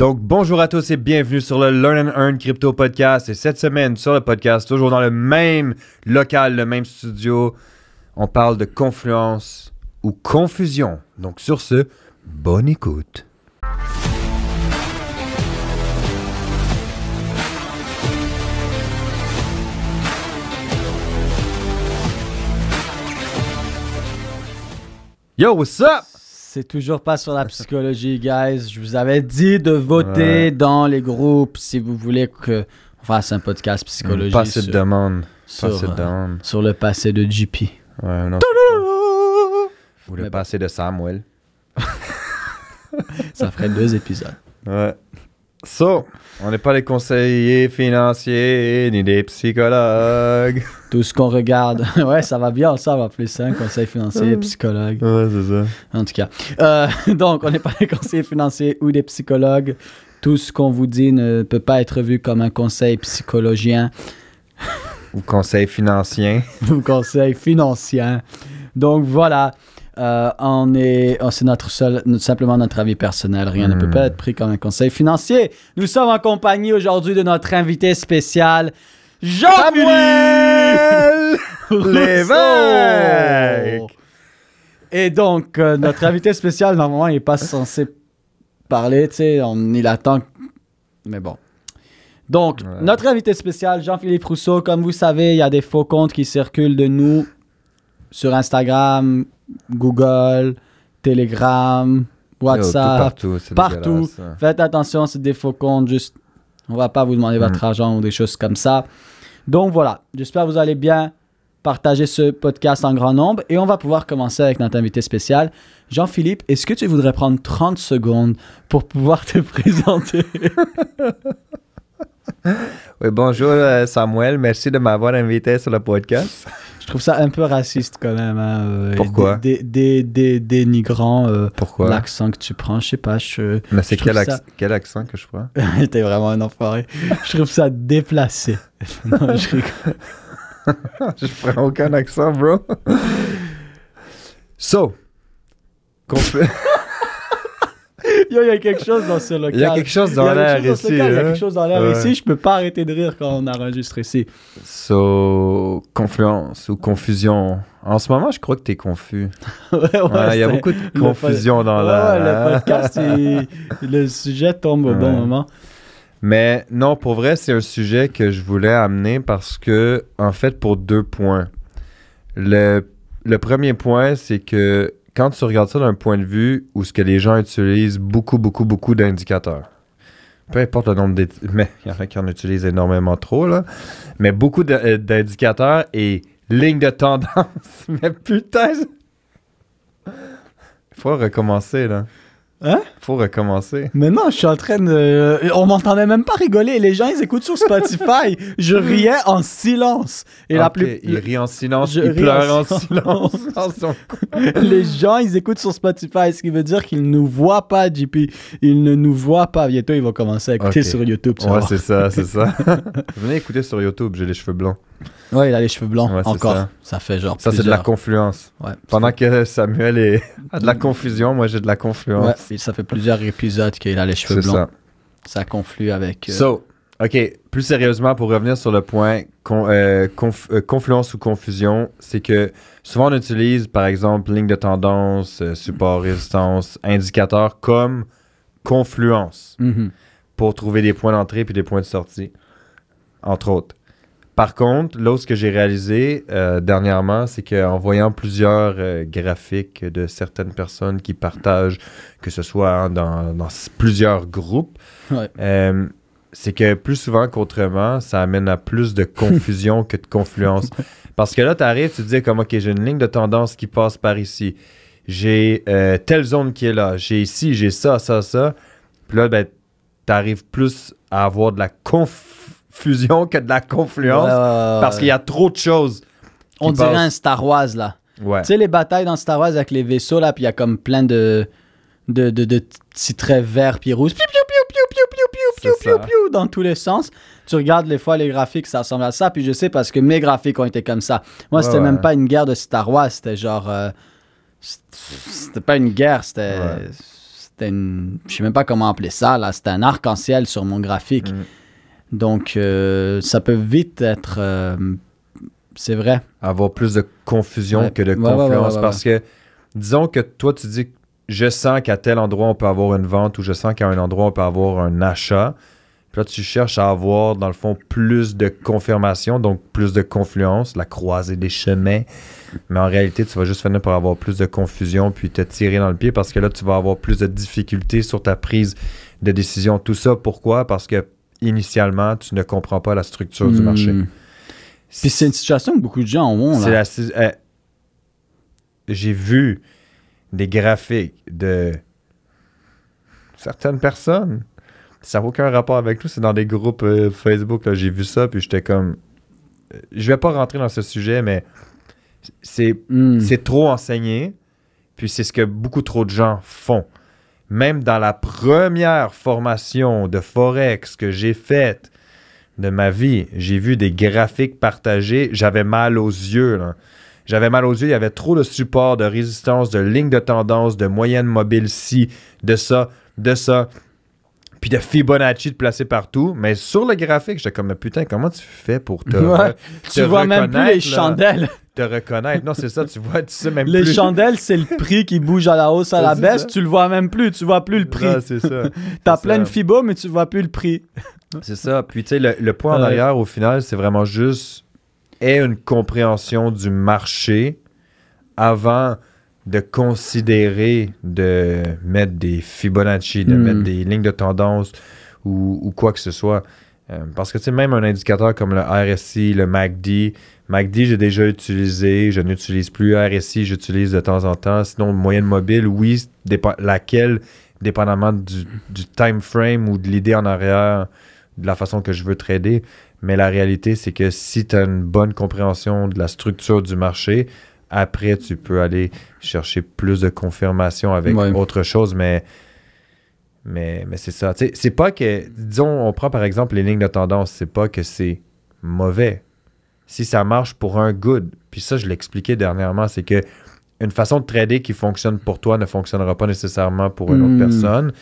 Donc, bonjour à tous et bienvenue sur le Learn and Earn Crypto Podcast. Et cette semaine, sur le podcast, toujours dans le même local, le même studio, on parle de confluence ou confusion. Donc, sur ce, bonne écoute. Yo, what's up? C'est toujours pas sur la psychologie, guys. Je vous avais dit de voter Ouais. dans les groupes si vous voulez qu'on fasse un podcast psychologie Pas de sur, demande. Pas sur, euh, sur le passé de JP. Ouais, non. Vous voulez Mais pas assez de Samuel. Ça ferait deux épisodes. Ouais. So, on n'est pas les conseillers financiers ni des psychologues. Tout ce qu'on regarde. ouais, ça va bien, ça va plus ça, conseil financier, psychologue. Ouais, c'est ça. En tout cas. Euh, donc, on n'est pas des conseillers financiers ou des psychologues. Tout ce qu'on vous dit ne peut pas être vu comme un conseil psychologien Ou conseil financier. ou conseil financier. Donc, voilà. Euh, on est, oh, c'est notre seul, simplement notre avis personnel. Rien ne peut Hmm. pas être pris comme un conseil financier. Nous sommes en compagnie aujourd'hui de notre invité spécial, Jean-Philippe Rousseau. Lévesque. Et donc, euh, notre invité spécial, normalement, il n'est pas censé parler, tu sais, on il attend. Mais bon. Donc, Ouais. notre invité spécial, Jean-Philippe Rousseau, comme vous savez, il y a des faux comptes qui circulent de nous sur Instagram, Google, Telegram, Yo, WhatsApp, partout. c'est partout. dégueulasse, ça. Faites attention, c'est des faux comptes, juste, on va pas vous demander Mm. votre argent ou des choses comme ça. Donc voilà, j'espère que vous allez bien partager ce podcast en grand nombre et on va pouvoir commencer avec notre invité spécial. Jean-Philippe, est-ce que tu voudrais prendre 30 secondes pour pouvoir te présenter? Oui, bonjour euh, Samuel. Merci de m'avoir invité sur le podcast. Je trouve ça un peu raciste quand même. hein, euh, Pourquoi? dé- dé- dé- Dénigrant euh, Pourquoi? l'accent que tu prends, je sais pas, je... Mais c'est quel, ça- quel accent que je prends? T'es vraiment un enfoiré. Je trouve ça déplacé. non, je rigole. je prends aucun accent, bro. So, conf- Yo, il y a quelque chose dans ce local. il y a quelque chose dans l'air ici. Il y a hein? quelque chose dans l'air Ouais. ici. Je peux pas arrêter de rire quand on enregistre ici. So, confluence ou confusion. En ce moment, je crois que t'es confus. ouais, ouais, Ouais, il y a beaucoup de confusion dans ouais, la. le podcast, il- le sujet tombe au bon moment. Mais non, pour vrai, c'est un sujet que je voulais amener parce que, en fait, pour deux points. Le, le premier point, c'est que quand tu regardes ça d'un point de vue où ce que les gens utilisent beaucoup, beaucoup, beaucoup d'indicateurs. Peu importe le nombre d'indicateurs, mais il y en a qui en utilisent énormément trop, là. Mais beaucoup euh, d'indicateurs et lignes de tendance. mais putain! Il faut recommencer, là. Hein? Faut recommencer. Mais non, je suis en train de. On m'entendait même pas rigoler. Les gens, ils écoutent sur Spotify. je riais en silence. Et la Ok, plus. Il rit en silence, Je il ris pleure en en silence. Les gens, ils écoutent sur Spotify, ce qui veut dire qu'ils ne nous voient pas, JP. Ils ne nous voient pas. Bientôt, ils vont commencer à écouter sur YouTube. tu Ouais, c'est ça, c'est ça. Venez écouter sur YouTube, j'ai les cheveux blancs. Ouais, il a les cheveux blancs. Ouais, Encore. ça. Ça. fait genre. Ça, c'est de la plusieurs- confluence. Ouais. Pendant que Samuel est... a de la confusion, moi j'ai de la confluence. ça fait plusieurs épisodes qu'il a les cheveux c'est blancs. ça. Ça, conflue avec. euh, So, OK, plus sérieusement, pour revenir sur le point con- euh, conf- euh, confluence ou confusion, c'est que souvent on utilise, par exemple, ligne de tendance, support, résistance, indicateur comme confluence. mhm. pour trouver des points d'entrée puis des points de sortie, entre autres. Par contre, ce que j'ai réalisé euh, dernièrement, c'est qu'en voyant plusieurs euh, graphiques de certaines personnes qui partagent, que ce soit hein, dans, plusieurs groupes, Ouais. euh, c'est que plus souvent qu'autrement, ça amène à plus de confusion que de confluence. Parce que là, tu arrives, tu te dis comme, OK, j'ai une ligne de tendance qui passe par ici. J'ai telle zone qui est là. J'ai ici, j'ai ça, ça, ça. Puis là, ben, tu arrives plus à avoir de la confusion que de la confluence. Parce qu'il y a trop de choses. On dirait un Star Wars, là. Ouais. Tu sais, les batailles dans Star Wars avec les vaisseaux, là, puis il y a comme plein de, de, de, de petits traits verts puis rouges. Piou, piou, piou, piou, piou, piou, piou, piou, C'est piou, ça. piou, dans tous les sens. Tu regardes les fois les graphiques, ça ressemble à ça. Puis je sais parce que mes graphiques ont été comme ça. Moi, c'était ouais. même pas une guerre de Star Wars. C'était genre. euh, c'était pas une guerre, c'était. C'était une, je sais même pas comment appeler ça, là, c'était un arc-en-ciel sur mon graphique. Mm. Donc, euh, ça peut vite être, euh, c'est vrai. Avoir plus de confusion Ouais. que de Ouais, confluence. ouais, parce que, disons que toi, tu dis, je sens qu'à tel endroit, on peut avoir une vente ou je sens qu'à un endroit, on peut avoir un achat. Puis là, tu cherches à avoir, dans le fond, plus de confirmation, donc plus de confluence, la croisée des chemins. Mais en réalité, tu vas juste finir par avoir plus de confusion puis te tirer dans le pied parce que là, tu vas avoir plus de difficultés sur ta prise de décision. Tout ça, pourquoi? Parce que initialement, tu ne comprends pas la structure du Hmm. marché. Puis c'est une situation que beaucoup de gens ont. Là. la euh, J'ai vu des graphiques de certaines personnes. Ça n'a aucun rapport avec nous. C'est dans des groupes euh, Facebook. là. J'ai vu ça, puis j'étais comme. euh, Je vais pas rentrer dans ce sujet, mais c'est Hmm. c'est trop enseigné, puis c'est ce que beaucoup trop de gens font. Même dans la première formation de Forex que j'ai faite de ma vie, j'ai vu des graphiques partagés, j'avais mal aux yeux. là. J'avais mal aux yeux, il y avait trop de support, de résistance, de ligne de tendance, de moyenne mobile ci, de ça, de ça, puis de Fibonacci de placer partout. Mais sur le graphique, j'étais comme, putain, comment tu fais pour te, Ouais. Tu vois même plus les là? chandelles. Te reconnaître. Non, c'est ça, tu vois, tu sais même Les plus. chandelles, c'est le prix qui bouge à la hausse, à la baisse. ça. Tu le vois même plus. Tu vois plus le prix. Ah, c'est ça. T'as plein de ça. fibo, mais tu vois plus le prix. C'est ça. Puis, tu sais, le, le point en Ouais. arrière, au final, c'est vraiment juste aie une compréhension du marché avant de considérer de mettre des Fibonacci, de Hmm. mettre des lignes de tendance ou, ou quoi que ce soit. Euh, parce que, tu sais, même un indicateur comme le RSI, le MACD, MACD, j'ai déjà utilisé, je n'utilise plus. RSI, j'utilise de temps en temps. Sinon, moyenne mobile, oui, laquelle, dépendamment du, du time frame ou de l'idée en arrière, de la façon que je veux trader. Mais la réalité, c'est que si tu as une bonne compréhension de la structure du marché, après, tu peux aller chercher plus de confirmation avec Ouais. autre chose. Mais, mais, mais c'est ça. C'est pas que, disons, on prend par exemple les lignes de tendance, c'est pas que c'est mauvais. Si ça marche pour un good, puis ça, je l'ai dernièrement, c'est que une façon de trader qui fonctionne pour toi ne fonctionnera pas nécessairement pour une Hmm. autre personne.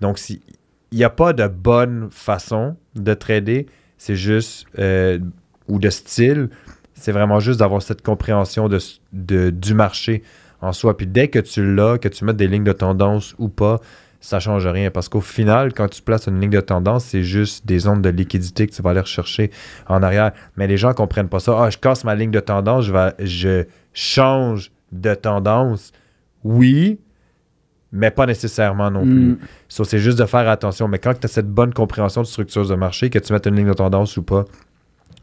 Donc, si, il n'y a pas de bonne façon de trader, c'est juste, euh, ou de style, c'est vraiment juste d'avoir cette compréhension de, de- du marché en soi. Puis dès que tu l'as, que tu mets des lignes de tendance ou pas, ça change rien. Parce qu'au final, quand tu places une ligne de tendance, c'est juste des ondes de liquidité que tu vas aller rechercher en arrière. Mais les gens ne comprennent pas ça. Ah, je casse ma ligne de tendance, je, vais, je change de tendance. Oui, mais pas nécessairement non plus. Mm. So, c'est juste de faire attention. Mais quand tu as cette bonne compréhension de structure de marché, que tu mettes une ligne de tendance ou pas,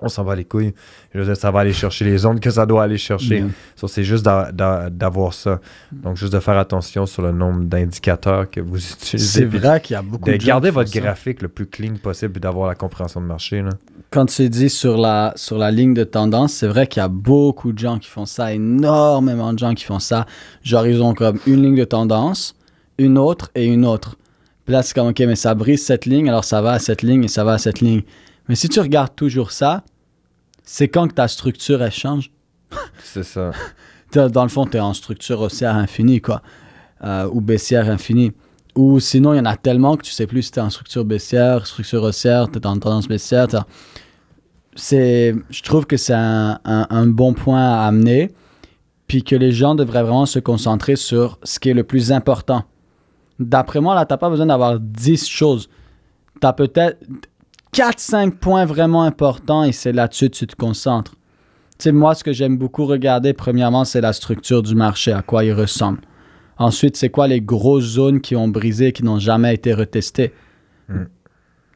on s'en va les couilles. Je veux dire, ça va aller chercher les ondes que ça doit aller chercher. So, c'est juste d'a- d'a- d'avoir ça. Donc, juste de faire attention sur le nombre d'indicateurs que vous utilisez. C'est vrai qu'il y a beaucoup De de font votre ça. graphique le plus clean possible et d'avoir la compréhension de marché. Là. Quand tu dis sur la, sur la ligne de tendance, c'est vrai qu'il y a beaucoup de gens qui font ça, énormément de gens qui font ça. Genre, ils ont comme une ligne de tendance, une autre et une autre. Puis là, c'est comme, OK, mais ça brise cette ligne, alors ça va à cette ligne et ça va à cette ligne. Mais si tu regardes toujours ça, c'est quand que ta structure, elle change. C'est ça. Dans le fond, tu es en structure haussière infinie, quoi. Euh, ou baissière infinie. Ou sinon, il y en a tellement que tu sais plus si tu es en structure baissière, structure haussière, tu es en tendance baissière. C'est, je trouve que c'est un, un- un bon point à amener. Puis que les gens devraient vraiment se concentrer sur ce qui est le plus important. D'après moi, là, tu n'as pas besoin d'avoir 10 choses. Tu as peut-être 4-5 points vraiment importants et c'est là-dessus que tu te concentres. Tu sais, moi, ce que j'aime beaucoup regarder, premièrement, c'est la structure du marché, à quoi il ressemble. Ensuite, c'est quoi les grosses zones qui ont brisé, qui n'ont jamais été retestées. Mm.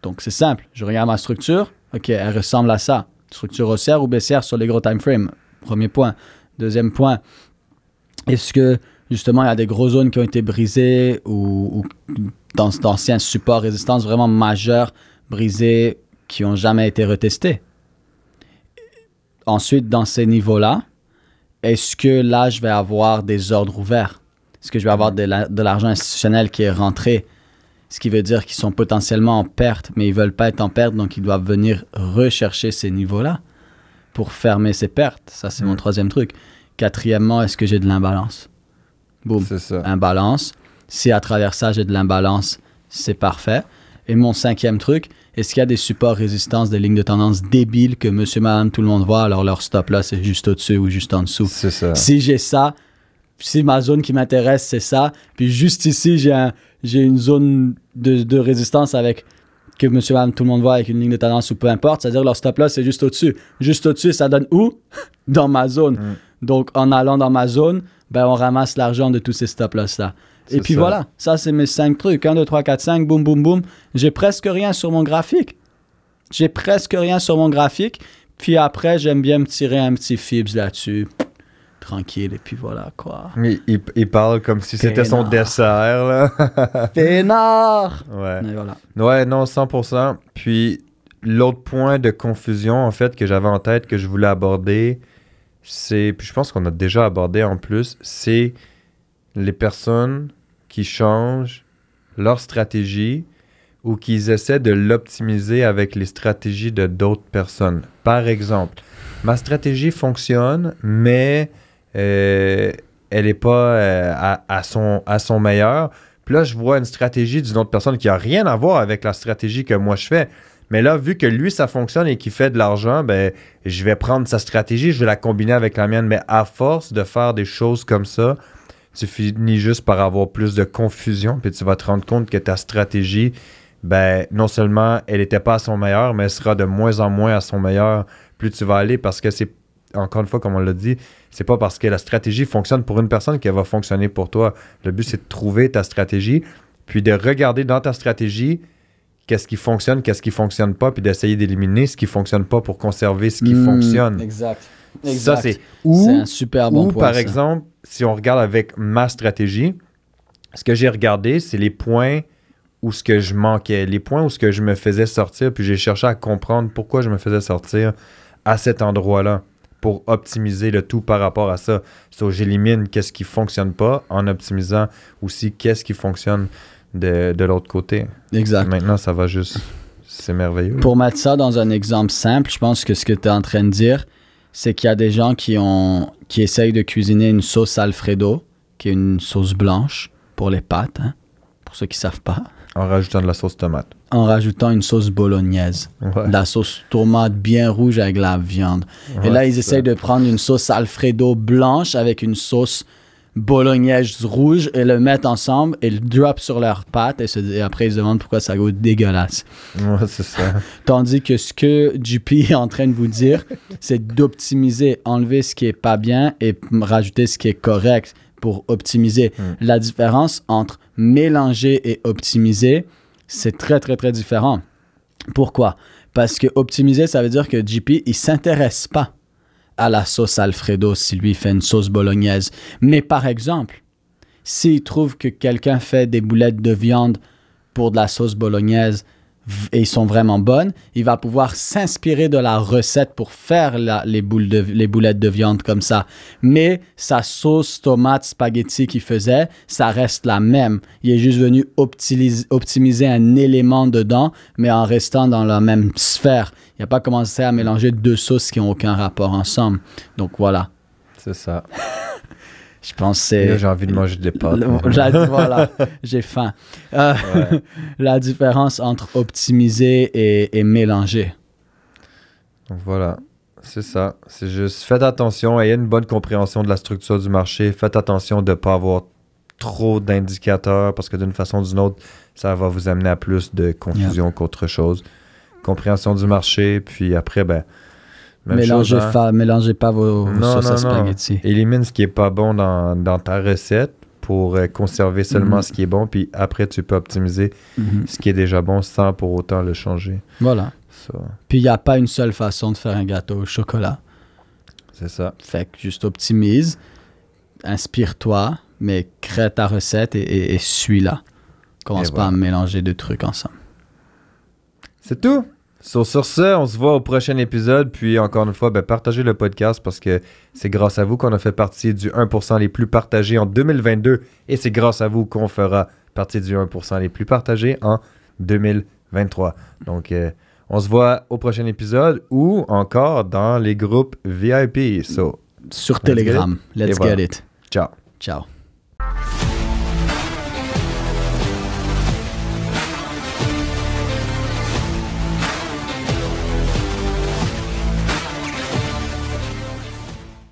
Donc, c'est simple. Je regarde ma structure. OK, elle ressemble à ça. Structure haussière ou baissière sur les gros time frames. Premier point. Deuxième point. Est-ce que, justement, il y a des grosses zones qui ont été brisées ou, ou dans- d'anciens supports résistance vraiment majeurs brisés qui n'ont jamais été retestés? Ensuite, dans ces niveaux-là, est-ce que là, je vais avoir des ordres ouverts? Est-ce que je vais avoir de la- l'argent institutionnel qui est rentré? Ce qui veut dire qu'ils sont potentiellement en perte, mais ils veulent pas être en perte, donc ils doivent venir rechercher ces niveaux-là pour fermer ces pertes. Ça, c'est mon troisième truc. Quatrièmement, est-ce que j'ai de l'imbalance? Boum C'est ça. imbalance. Si à travers ça, j'ai de l'imbalance, c'est parfait. Et mon cinquième truc, est-ce qu'il y a des supports résistance, des lignes de tendance débiles que monsieur, madame, tout le monde voit, alors leur stop là, c'est juste au-dessus ou juste en dessous? C'est ça. Si j'ai ça, si ma zone qui m'intéresse, c'est ça, puis juste ici, j'ai un- une zone de, de résistance avec que monsieur, madame, tout le monde voit avec une ligne de tendance ou peu importe, c'est-à-dire leur stop là, c'est juste au-dessus. Juste au-dessus, ça donne où? Dans ma zone. Mm. Donc, en allant dans ma zone, ben, on ramasse l'argent de tous ces stop-loss là. Et puis ça. voilà, ça c'est mes cinq trucs. 1, 2, 3, 4, 5, boum, boum, boum. J'ai presque rien sur mon graphique. J'ai presque rien sur mon graphique. Puis après, j'aime bien me tirer un petit fibs là-dessus. Tranquille, et puis voilà quoi. Il, il- il parle comme si c'était son dessert, là. Peinard! ouais. Et voilà. Ouais, non, 100%. Puis l'autre point de confusion, en fait, que j'avais en tête, que je voulais aborder, c'est, puis je pense qu'on a déjà abordé en plus, c'est les personnes qui changent leur stratégie ou qu'ils essaient de l'optimiser avec les stratégies de d'autres personnes. Par exemple, ma stratégie fonctionne, mais euh, elle n'est pas euh, à, son, à son meilleur. Puis là, je vois une stratégie d'une autre personne qui n'a rien à voir avec la stratégie que moi je fais. Mais là, vu que lui, ça fonctionne et qu'il fait de l'argent, ben, je vais prendre sa stratégie, je vais la combiner avec la mienne. Mais à force de faire des choses comme ça, tu finis juste par avoir plus de confusion, puis tu vas te rendre compte que ta stratégie, ben, non seulement elle n'était pas à son meilleur, mais elle sera de moins en moins à son meilleur plus tu vas aller parce que c'est, encore une fois, comme on l'a dit, c'est pas parce que la stratégie fonctionne pour une personne qu'elle va fonctionner pour toi. Le but, c'est de trouver ta stratégie, puis de regarder dans ta stratégie qu'est-ce qui fonctionne, qu'est-ce qui fonctionne pas, puis d'essayer d'éliminer ce qui fonctionne pas pour conserver ce qui Hmm, fonctionne. Exact. Ça, Exact. c'est C'est ou, un super bon ou point. par ça. exemple, si on regarde avec ma stratégie, ce que j'ai regardé, c'est les points où ce que je manquais, les points où ce que je me faisais sortir, puis j'ai cherché à comprendre pourquoi je me faisais sortir à cet endroit-là pour optimiser le tout par rapport à ça. So, j'élimine qu'est-ce qui fonctionne pas en optimisant aussi qu'est-ce qui fonctionne de, de l'autre côté. Exact. Maintenant, ça va juste. C'est merveilleux. Pour mettre ça dans un exemple simple, je pense que ce que tu es en train de dire, c'est qu'il y a des gens qui, ont, qui essayent de cuisiner une sauce Alfredo, qui est une sauce blanche pour les pâtes, hein, pour ceux qui ne savent pas, En rajoutant de la sauce tomate. en rajoutant une sauce bolognaise. Ouais. De la sauce tomate bien rouge avec la viande. Et là, ils essayent de prendre une sauce Alfredo blanche avec une sauce bolognaise rouge et le mettre ensemble et le drop sur leurs pâtes et, se- et après ils se demandent pourquoi ça goûte dégueulasse. Ouais, c'est ça. Tandis que ce que JP est en train de vous dire, c'est d'optimiser, enlever ce qui est pas bien et rajouter ce qui est correct pour optimiser. Mm. La différence entre mélanger et optimiser, c'est très très très différent. Pourquoi? Parce que optimiser, ça veut dire que JP, il s'intéresse pas à la sauce Alfredo si lui fait une sauce bolognaise. Mais par exemple, s'il trouve que quelqu'un fait des boulettes de viande pour de la sauce bolognaise et ils sont vraiment bonnes, il va pouvoir s'inspirer de la recette pour faire les, boules les boulettes de viande comme ça. Mais sa sauce tomate spaghetti qu'il faisait, ça reste la même. Il est juste venu optimiser un élément dedans, mais en restant dans la même sphère. Il n'a pas commencé à mélanger deux sauces qui n'ont aucun rapport ensemble. Donc voilà, C'est ça. je c'est... j'ai envie de manger des pâtes. Voilà, j'ai faim. Euh, Ouais. la différence entre optimiser et, et mélanger. Donc voilà, c'est ça. C'est juste, faites attention, ayez une bonne compréhension de la structure du marché. Faites attention de ne pas avoir trop d'indicateurs parce que d'une façon ou d'une autre, ça va vous amener à plus de confusion qu'autre chose. Compréhension du marché, puis après, ben. même Mélangez, chose, hein. fa- mélangez pas vos, vos Non, sauces à non, non. spaghetti. Élimine ce qui est pas bon dans, dans ta recette pour euh, conserver seulement Mhm. ce qui est bon, puis après, tu peux optimiser Mhm. ce qui est déjà bon sans pour autant le changer. Voilà. Ça, Puis il n'y a pas une seule façon de faire un gâteau au chocolat. c'est ça. Fait que juste optimise, inspire-toi, mais crée ta recette et, et- et suis-la. Commence Et pas à mélanger deux trucs ensemble. C'est tout. So, sur ce, on se voit au prochain épisode. Puis encore une fois, ben, partagez le podcast parce que c'est grâce à vous qu'on a fait partie du 1% les plus partagés en 2022. Et c'est grâce à vous qu'on fera partie du 1% les plus partagés en 2023. Donc, euh, on se voit au prochain épisode ou encore dans les groupes VIP. So, Sur Let's get Telegram. Let's get it. ciao. Ciao.